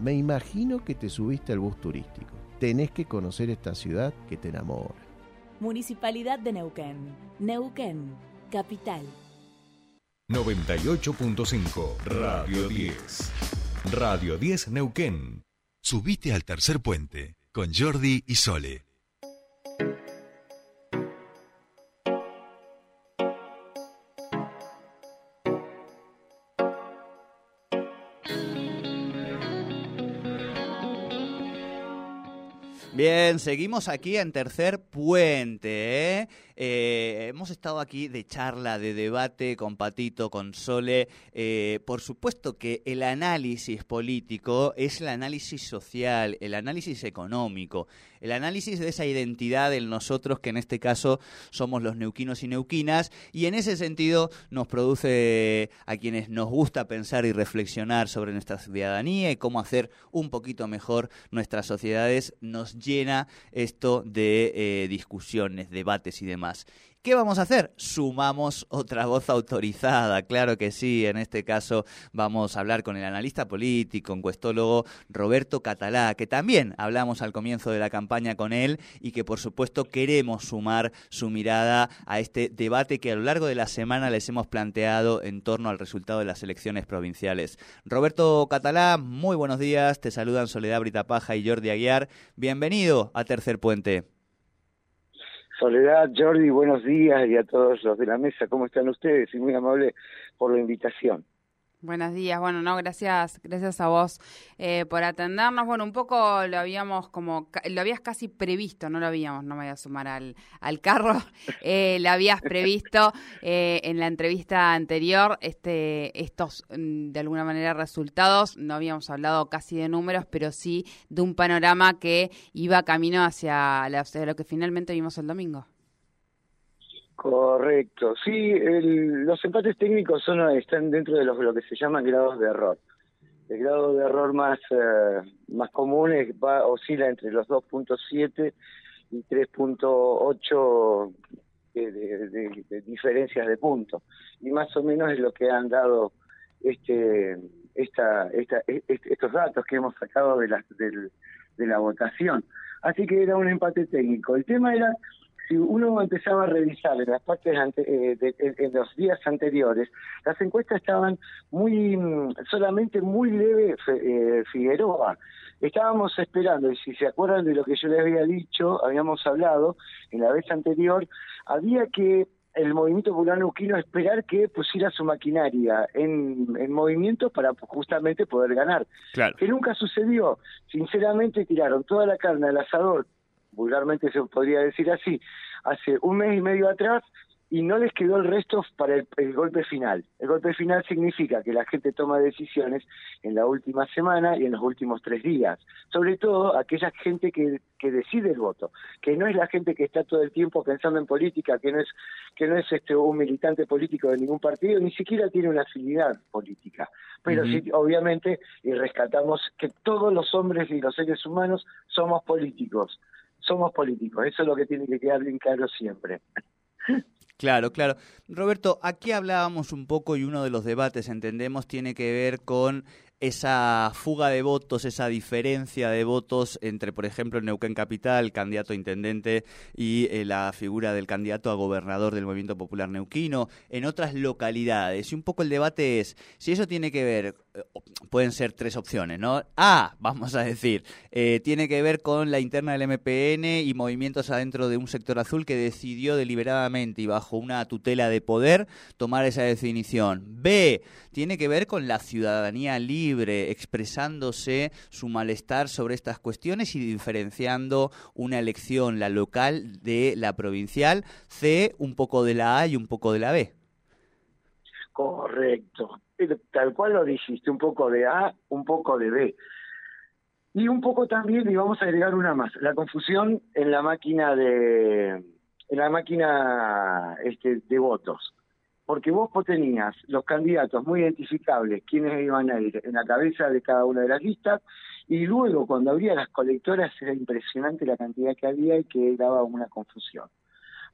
Me imagino que te subiste al bus turístico. Tenés que conocer esta ciudad que te enamora. Municipalidad de Neuquén. Neuquén, capital. 98.5 Radio 10. Radio 10 Neuquén. Subite al tercer puente con Jordi y Sole. Bien, seguimos aquí en Tercer Puente. ¿eh? Eh, hemos estado aquí de charla, de debate con Patito, con Sole. Eh, por supuesto que el análisis político es el análisis social, el análisis económico, el análisis de esa identidad del nosotros que en este caso somos los neuquinos y neuquinas. Y en ese sentido nos produce a quienes nos gusta pensar y reflexionar sobre nuestra ciudadanía y cómo hacer un poquito mejor nuestras sociedades, nos llena esto de eh, discusiones, debates y demás. ¿Qué vamos a hacer? Sumamos otra voz autorizada, claro que sí. En este caso vamos a hablar con el analista político, encuestólogo Roberto Catalá, que también hablamos al comienzo de la campaña con él y que por supuesto queremos sumar su mirada a este debate que a lo largo de la semana les hemos planteado en torno al resultado de las elecciones provinciales. Roberto Catalá, muy buenos días. Te saludan Soledad Britapaja y Jordi Aguiar. Bienvenido a Tercer Puente. Soledad, Jordi, buenos días y a todos los de la mesa, ¿cómo están ustedes? Y muy amable por la invitación. Buenos días, bueno, no, gracias, gracias a vos eh, por atendernos. Bueno, un poco lo habíamos como, lo habías casi previsto, no lo habíamos, no me voy a sumar al, al carro, eh, lo habías previsto eh, en la entrevista anterior, este, estos mm, de alguna manera resultados, no habíamos hablado casi de números, pero sí de un panorama que iba camino hacia, hacia lo que finalmente vimos el domingo. Correcto, sí, los empates técnicos son están dentro de los, lo que se llaman grados de error. El grado de error más, eh, más común es, va, oscila entre los 2.7 y 3.8 de, de, de, diferencias de puntos. Y más o menos es lo que han dado este, esta, esta, estos datos que hemos sacado de la, de la votación. Así que era un empate técnico. El tema era si uno empezaba a revisar en las partes eh, en los días anteriores, las encuestas estaban muy mm, solamente muy leve eh, Figueroa. Estábamos esperando, y si se acuerdan de lo que yo les había dicho, habíamos hablado en la vez anterior, había que el movimiento popular neuquino esperar que pusiera su maquinaria en, en movimiento para justamente poder ganar. Claro. Que nunca sucedió. Sinceramente tiraron toda la carne al asador vulgarmente se podría decir así, hace un mes y medio atrás y no les quedó el resto para el, golpe final. El golpe final significa que la gente toma decisiones en la última semana y en los últimos tres días. Sobre todo aquella gente que, que decide el voto, que no es la gente que está todo el tiempo pensando en política, que no es que no es este un militante político de ningún partido, ni siquiera tiene una afinidad política. Pero sí, obviamente, y rescatamos que todos los hombres y los seres humanos somos políticos somos políticos, eso es lo que tiene que quedar bien claro siempre. Claro, claro. Roberto, aquí hablábamos un poco y uno de los debates, entendemos, tiene que ver con esa fuga de votos, esa diferencia de votos entre, por ejemplo, Neuquén Capital, candidato a intendente, y eh, la figura del candidato a gobernador del Movimiento Popular Neuquino, en otras localidades. Y un poco el debate es, si eso tiene que ver, pueden ser tres opciones, ¿no? A, vamos a decir, eh, tiene que ver con la interna del MPN y movimientos adentro de un sector azul que decidió deliberadamente y bajo una tutela de poder tomar esa definición. B, tiene que ver con la ciudadanía libre expresándose su malestar sobre estas cuestiones y diferenciando una elección, la local, de la provincial. C, un poco de la A y un poco de la B. Correcto. Tal cual lo dijiste, un poco de A, un poco de B. Y un poco también, y vamos a agregar una más, la confusión en la máquina de en la máquina este, de votos porque vos tenías los candidatos muy identificables, quienes iban a ir en la cabeza de cada una de las listas, y luego cuando abría las colectoras era impresionante la cantidad que había y que daba una confusión.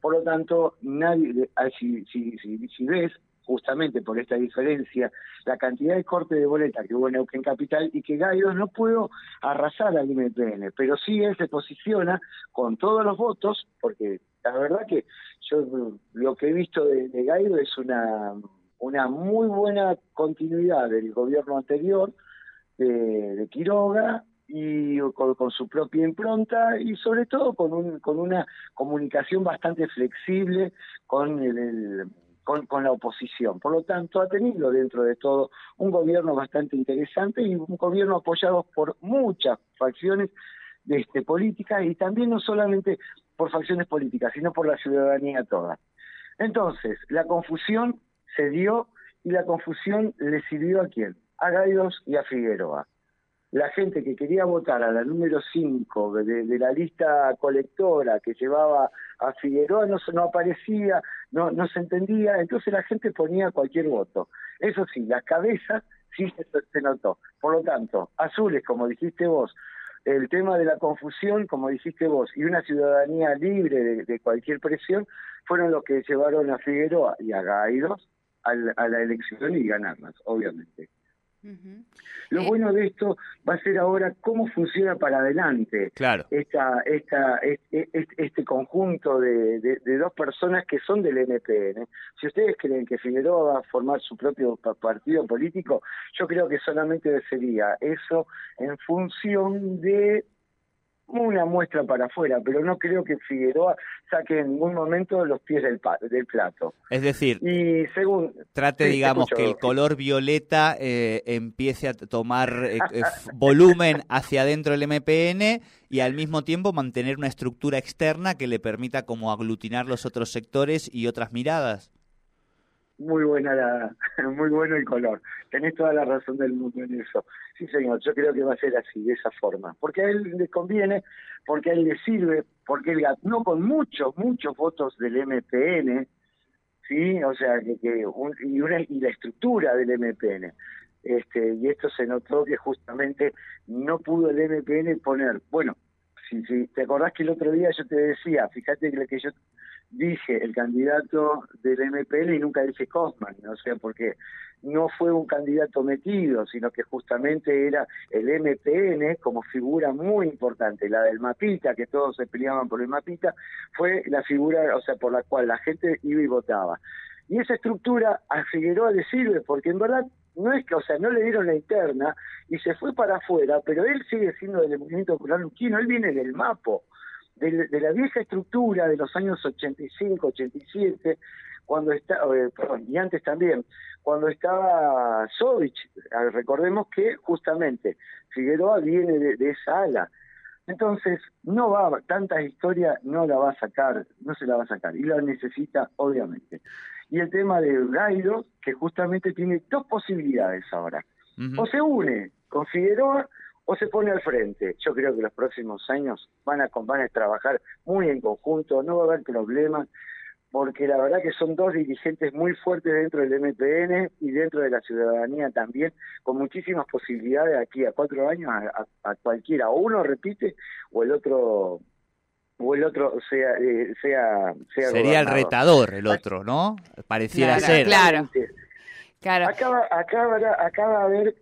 Por lo tanto, nadie, ah, si, si, si, ves justamente por esta diferencia, la cantidad de corte de boleta que hubo en Neuquén Capital y que Gaidos no pudo arrasar al MPN, pero sí él se posiciona con todos los votos, porque la verdad que yo lo que he visto de, de Gaido es una, una muy buena continuidad del gobierno anterior de, Quiroga y con, su propia impronta y sobre todo con, un, con una comunicación bastante flexible con el con, la oposición. Por lo tanto, ha tenido dentro de todo un gobierno bastante interesante y un gobierno apoyado por muchas facciones este, políticas y también no solamente por facciones políticas, sino por la ciudadanía toda. Entonces, la confusión se dio y la confusión le sirvió a quién? A Gaidos y a Figueroa la gente que quería votar a la número 5 de, la lista colectora que llevaba a Figueroa no aparecía, no, no se entendía, entonces la gente ponía cualquier voto. Eso sí, la cabeza sí se, notó. Por lo tanto, azules, como dijiste vos, el tema de la confusión, como dijiste vos, y una ciudadanía libre de, cualquier presión, fueron los que llevaron a Figueroa y a Gaidos a a la elección y ganarlas, obviamente. Uh -huh. Lo eh, bueno de esto va a ser ahora cómo funciona para adelante claro. esta, esta, este, este conjunto de, de, de, dos personas que son del MPN. Si ustedes creen que Figueroa va a formar su propio partido político, yo creo que solamente sería eso en función de una muestra para afuera, pero no creo que Figueroa saque en ningún momento los pies del, del plato. Es decir, y según trate, sí, digamos, que el color violeta eh, empiece a tomar eh, volumen hacia adentro del MPN y al mismo tiempo mantener una estructura externa que le permita como aglutinar los otros sectores y otras miradas muy buena la, muy bueno el color. Tenés toda la razón del mundo en eso. Sí, señor, yo creo que va a ser así, de esa forma. Porque a él le conviene, porque a él le sirve, porque él ganó con muchos, muchos votos del MPN, ¿sí? O sea, que, que un, y, una, y la estructura del MPN. Este, y esto se notó que justamente no pudo el MPN poner, bueno, si, si te acordás que el otro día yo te decía, fíjate que, que yo dije el candidato del MPL y nunca dije Cosman, o sea, porque no fue un candidato metido, sino que justamente era el MPN como figura muy importante, la del mapita, que todos se peleaban por el mapita, fue la figura, o sea, por la cual la gente iba y votaba. Y esa estructura a Figueroa le sirve, porque en verdad no es que, o sea, no le dieron la interna y se fue para afuera, pero él sigue siendo del movimiento popular luquino, él viene del MAPO, de, de, la vieja estructura de los años 85, 87, cuando está, eh, perdón, y antes también, cuando estaba Sovich, recordemos que justamente Figueroa viene de, de esa ala. Entonces, no va, tantas historias no la va a sacar, no se la va a sacar, y la necesita, obviamente. Y el tema de Gaido, que justamente tiene dos posibilidades ahora. Uh -huh. O se une con Figueroa o se pone al frente. Yo creo que los próximos años van a, van a trabajar muy en conjunto, no va a haber problemas, porque la verdad que son dos dirigentes muy fuertes dentro del MPN y dentro de la ciudadanía también, con muchísimas posibilidades aquí a cuatro años a, a, a cualquiera. O uno repite o el otro o el otro sea eh, sea, sea sería gobernador. el retador el otro no pareciera claro, ser claro claro acaba acaba acaba a ver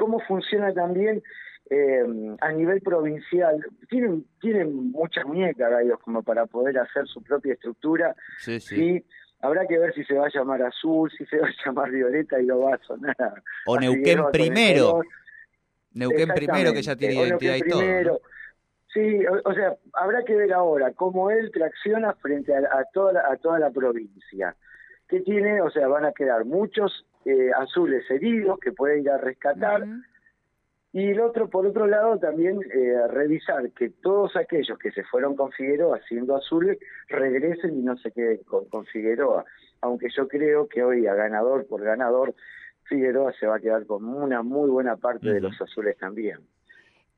cómo funciona también eh, a nivel provincial. Tienen, tienen muchas muñecas, gallos, como para poder hacer su propia estructura. Sí, sí. Y habrá que ver si se va a llamar azul, si se va a llamar violeta y lo va a sonar. O Neuquén primero. Neuquén primero, que ya tiene identidad y primero. todo. Sí, o, o, sea, habrá que ver ahora cómo él tracciona frente a, a, toda, la, a toda la provincia. ¿Qué tiene? O sea, van a quedar muchos eh, azules heridos que puede ir a rescatar. Uh -huh. Y el otro, por otro lado, también eh, revisar que todos aquellos que se fueron con Figueroa siendo azules regresen y no se queden con, con Figueroa. Aunque yo creo que hoy, a ganador por ganador, Figueroa se va a quedar con una muy buena parte uh -huh. de los azules también.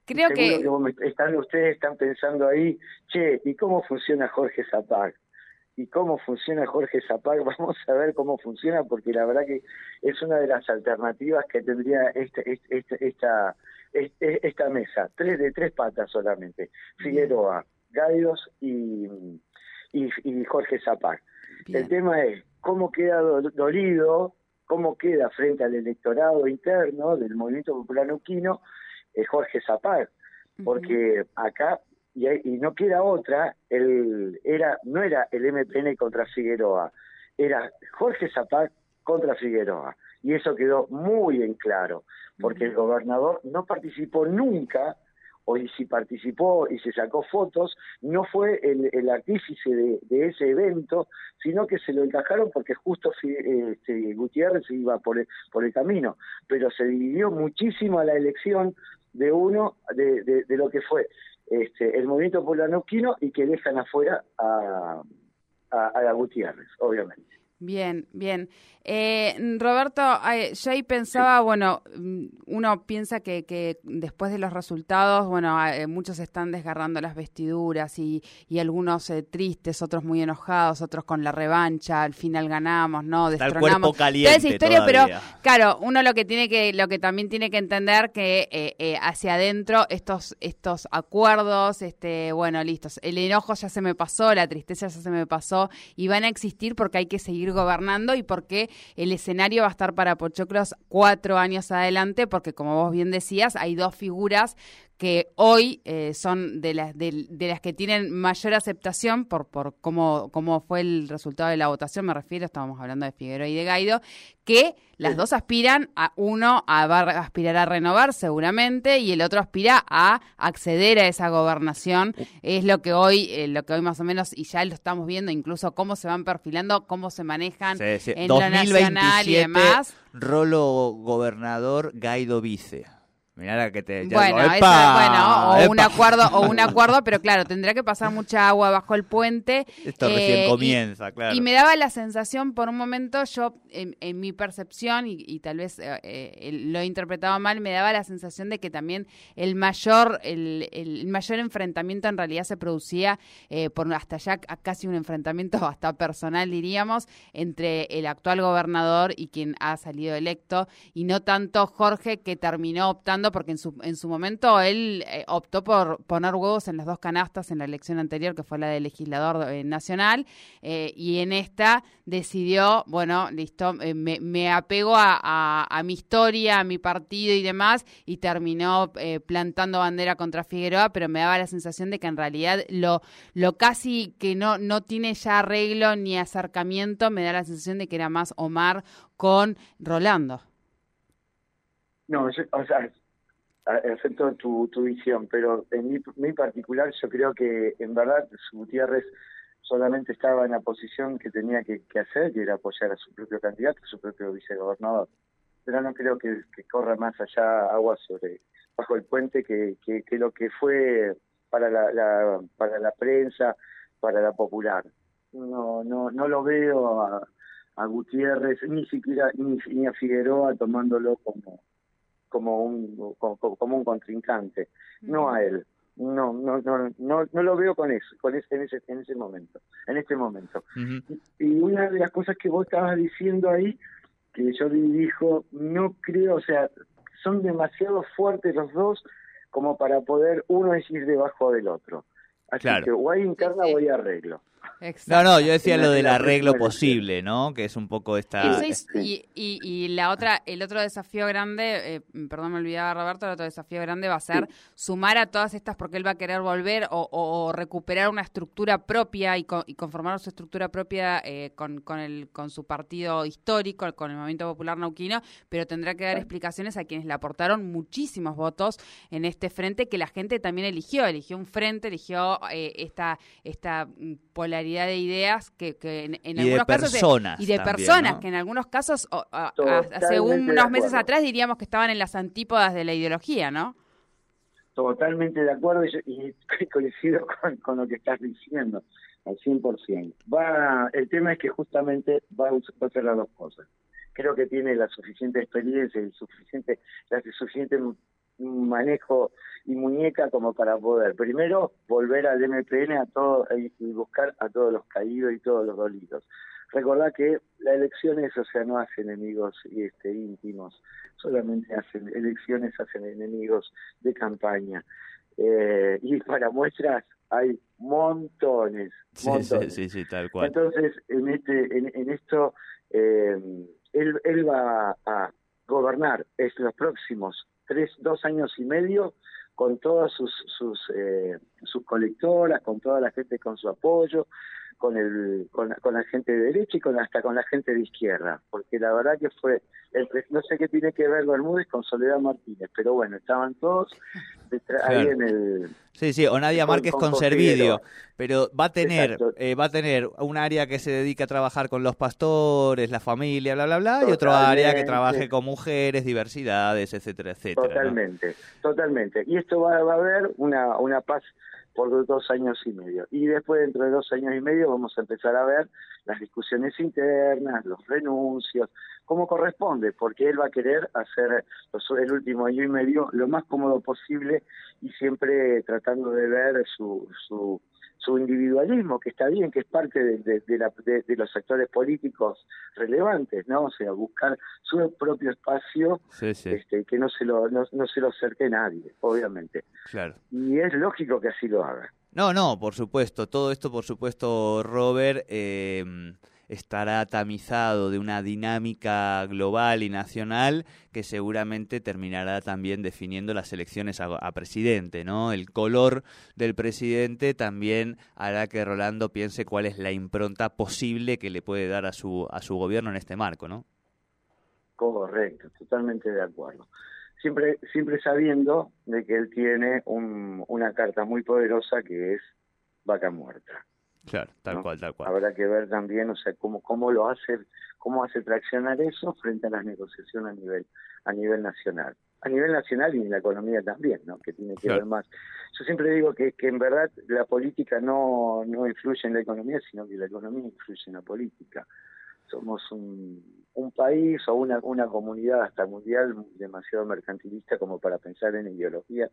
Creo que... que están, ustedes están pensando ahí, che, ¿y cómo funciona Jorge Zapac? Y cómo funciona Jorge Zapag, vamos a ver cómo funciona, porque la verdad que es una de las alternativas que tendría este, este, este esta, esta, esta mesa, tres de tres patas solamente, Figueroa, Gaidos y, y, y Jorge Zapag. El tema es, cómo queda dolido, cómo queda frente al electorado interno del Movimiento Popular Neuquino eh, Jorge Zapag, porque acá y, y, no queda otra, el, era no era el MPN contra Figueroa, era Jorge Zapag contra Figueroa. Y eso quedó muy en claro, porque el gobernador no participó nunca o si participó y se sacó fotos, no fue el, artífice de, ese evento, sino que se lo encajaron porque justo este, Gutiérrez iba por el, por el camino, pero se dividió muchísimo la elección de uno de, de, lo que fue este, el movimiento popular neuquino y que dejan afuera a, a, a Gutiérrez, obviamente. Bien, bien. Eh, Roberto, yo ahí pensaba, bueno, mm, uno piensa que, que, después de los resultados, bueno, eh, muchos están desgarrando las vestiduras y, y algunos eh, tristes, otros muy enojados, otros con la revancha, al final ganamos, ¿no? Destronamos. Está el cuerpo caliente esa historia, pero claro, uno lo que tiene que, lo que también tiene que entender que eh, hacia adentro estos, estos acuerdos, este, bueno, listos, el enojo ya se me pasó, la tristeza ya se me pasó y van a existir porque hay que seguir gobernando y porque el escenario va a estar para Pochoclos cuatro años adelante, porque como vos bien decías, hay dos figuras que hoy eh, son de las, de, las que tienen mayor aceptación por, por cómo, cómo fue el resultado de la votación, me refiero, estábamos hablando de Figueroa y de Gaido, que las dos aspiran a uno a aspirar a renovar seguramente y el otro aspira a acceder a esa gobernación. Es lo que hoy, eh, lo que hoy más o menos, y ya lo estamos viendo, incluso cómo se van perfilando, cómo se manejan en lo nacional y demás. Rolo gobernador, Gaido vice. Mirá que te bueno, bueno, o un acuerdo, o un acuerdo, pero claro, tendrá que pasar mucha agua bajo el puente. Esto recién eh, comienza, claro. Y me daba la sensación, por un momento, yo, en, mi percepción, y, tal vez eh, eh, lo he interpretado mal, me daba la sensación de que también el mayor, el, el mayor enfrentamiento en realidad se producía por hasta ya casi un enfrentamiento hasta personal, diríamos, entre el actual gobernador y quien ha salido electo, y no tanto Jorge que terminó optando porque en su, en su momento él eh, optó por poner huevos en las dos canastas en la elección anterior, que fue la de legislador eh, nacional, eh, y en esta decidió, bueno, listo, me, me, apego a, a, mi historia, a mi partido y demás, y terminó plantando bandera contra Figueroa, pero me daba la sensación de que en realidad lo, lo casi que no, no tiene ya arreglo ni acercamiento, me da la sensación de que era más Omar con Rolando. No, o sea, acepto tu, tu visión, pero en mi, mi, particular yo creo que en verdad Gutiérrez solamente estaba en la posición que tenía que, hacer, que era apoyar a su propio candidato, a su propio vicegobernador. Pero no creo que, corra más allá agua sobre bajo el puente que, que, lo que fue para la, para la prensa, para la popular. No, no, no lo veo a, a Gutiérrez, ni siquiera ni a Figueroa tomándolo como como un como, un contrincante, no a él. No, no, no, no, no lo veo con eso, con ese, en ese, en ese momento, en este momento. y, una de las cosas que vos estabas diciendo ahí, que yo dijo, no creo, o sea, son demasiado fuertes los dos como para poder uno ir debajo del otro. Así que o hay interna o hay arreglo. No, no, yo decía lo del arreglo posible, ¿no? Que es un poco esta... Y, y, la otra, el otro desafío grande, eh, perdón, me olvidaba Roberto, el otro desafío grande va a ser sumar a todas estas, porque él va a querer volver o, recuperar una estructura propia y, conformar su estructura propia eh, con, con, el, con su partido histórico, con el Movimiento Popular Nauquino, pero tendrá que dar explicaciones a quienes le aportaron muchísimos votos en este frente que la gente también eligió, eligió un frente, eligió eh, esta, esta mm, polaridad de ideas que, en, y algunos de personas y de personas que en algunos casos hace unos meses atrás diríamos que estaban en las antípodas de la ideología, ¿no? Totalmente de acuerdo y, coincido con, lo que estás diciendo al 100%. Va, el tema es que justamente va a hacer las dos cosas. Creo que tiene la suficiente experiencia y suficiente, la suficiente manejo y muñeca como para poder primero volver al MPN a todo y buscar a todos los caídos y todos los dolidos. Recordad que las elecciones, o sea, no hacen enemigos este íntimos, solamente hacen elecciones, hacen enemigos de campaña. Eh, y para muestras, hay montones, Sí, montones. sí, sí, sí, tal cual. Entonces, en este, en, en esto, eh, él, él va a gobernar es los próximos tres, dos años y medio con todas sus sus, eh, sus colectoras, con toda la gente con su apoyo, con el con, con la gente de derecha y con hasta con la gente de izquierda, porque la verdad que fue el no sé qué tiene que ver Bermúdez con Soledad Martínez, pero bueno, estaban todos detrás- ahí Claro. en el Sí, sí, o Nadia Márquez con con, Servidio, pero va a tener eh, va a tener un área que se dedica a trabajar con los pastores, la familia, bla, bla, bla, y otro área que trabaje con mujeres, diversidades, etcétera, etcétera. ¿no? Totalmente, totalmente. Y esto va, va a haber una, una paz por dos años y medio. Y después, dentro de dos años y medio, vamos a empezar a ver las discusiones internas, los renuncios, como corresponde, porque él va a querer hacer el último año y medio lo más cómodo posible y siempre tratando de ver su, su, su individualismo, que está bien, que es parte de, de- de la- de- los actores políticos relevantes, ¿no? O sea, buscar su propio espacio Sí, sí, este, que no se lo no, no se lo acerque nadie, obviamente. claro. Y es lógico que así lo haga. No, no, por supuesto. Todo esto, por supuesto, Robert, eh, estará tamizado de una dinámica global y nacional que seguramente terminará también definiendo las elecciones a, a presidente, ¿no? El color del presidente también hará que Rolando piense cuál es la impronta posible que le puede dar a su a su gobierno en este marco, ¿no? Correcto, totalmente de acuerdo. Siempre siempre sabiendo de que él tiene un, una carta muy poderosa que es vaca muerta. Claro, tal ¿no? cual, tal cual. Habrá que ver también, o sea, cómo cómo lo hace cómo hace traccionar eso frente a las negociaciones a nivel a nivel nacional. A nivel nacional y en la economía también, ¿no? Que tiene que Claro. ver más. Yo siempre digo que, que en verdad la política no, no influye en la economía, sino que la economía influye en la política. Somos un, un país o una, una comunidad hasta mundial demasiado mercantilista como para pensar en ideología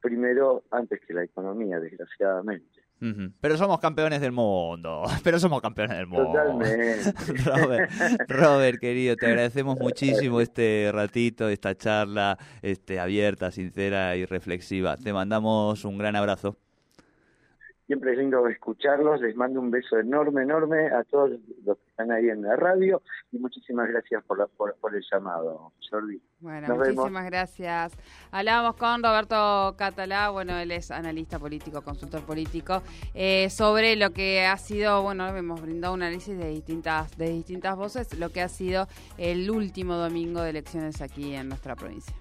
primero antes que la economía, desgraciadamente. Pero somos campeones del mundo. Pero somos campeones del mundo. Totalmente. Robert, Robert, querido, te agradecemos muchísimo este ratito, esta charla este, abierta, sincera y reflexiva. Te mandamos un gran abrazo. Siempre es lindo escucharlos. Les mando un beso enorme, enorme a todos los que están ahí en la radio y muchísimas gracias por, la, por, por el llamado, Jordi. Bueno, Nos vemos. muchísimas gracias. Hablábamos con Roberto Catalá, bueno, él es analista político, consultor político, eh, sobre lo que ha sido, bueno, hemos brindado un análisis de distintas, de distintas voces, lo que ha sido el último domingo de elecciones aquí en nuestra provincia.